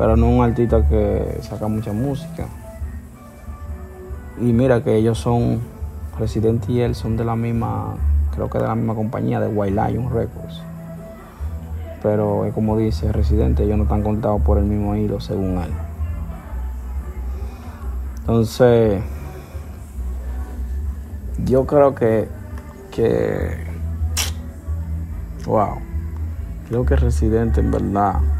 Pero no un artista que saca mucha música. Y mira que ellos son, Residente y él son de la misma, creo que de la misma compañía, de White Lion Records. Pero es como dice Residente, ellos no están contados por el mismo hilo según él. Entonces, yo creo que, que, wow, creo que Residente en verdad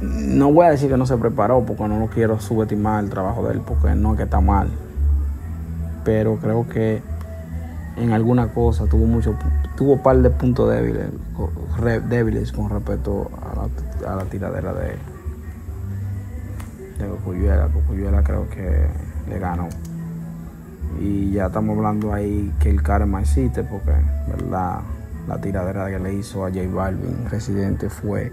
No voy a decir que no se preparó porque no lo quiero subestimar el trabajo de él porque no es que está mal. Pero creo que en alguna cosa tuvo mucho tuvo un par de puntos débiles, débiles con respecto a la, tiradera de, de Cocuyuela. Cocuyuela creo que le ganó. Y ya estamos hablando ahí que el karma existe porque ¿verdad? la tiradera que le hizo a J Balvin, residente, fue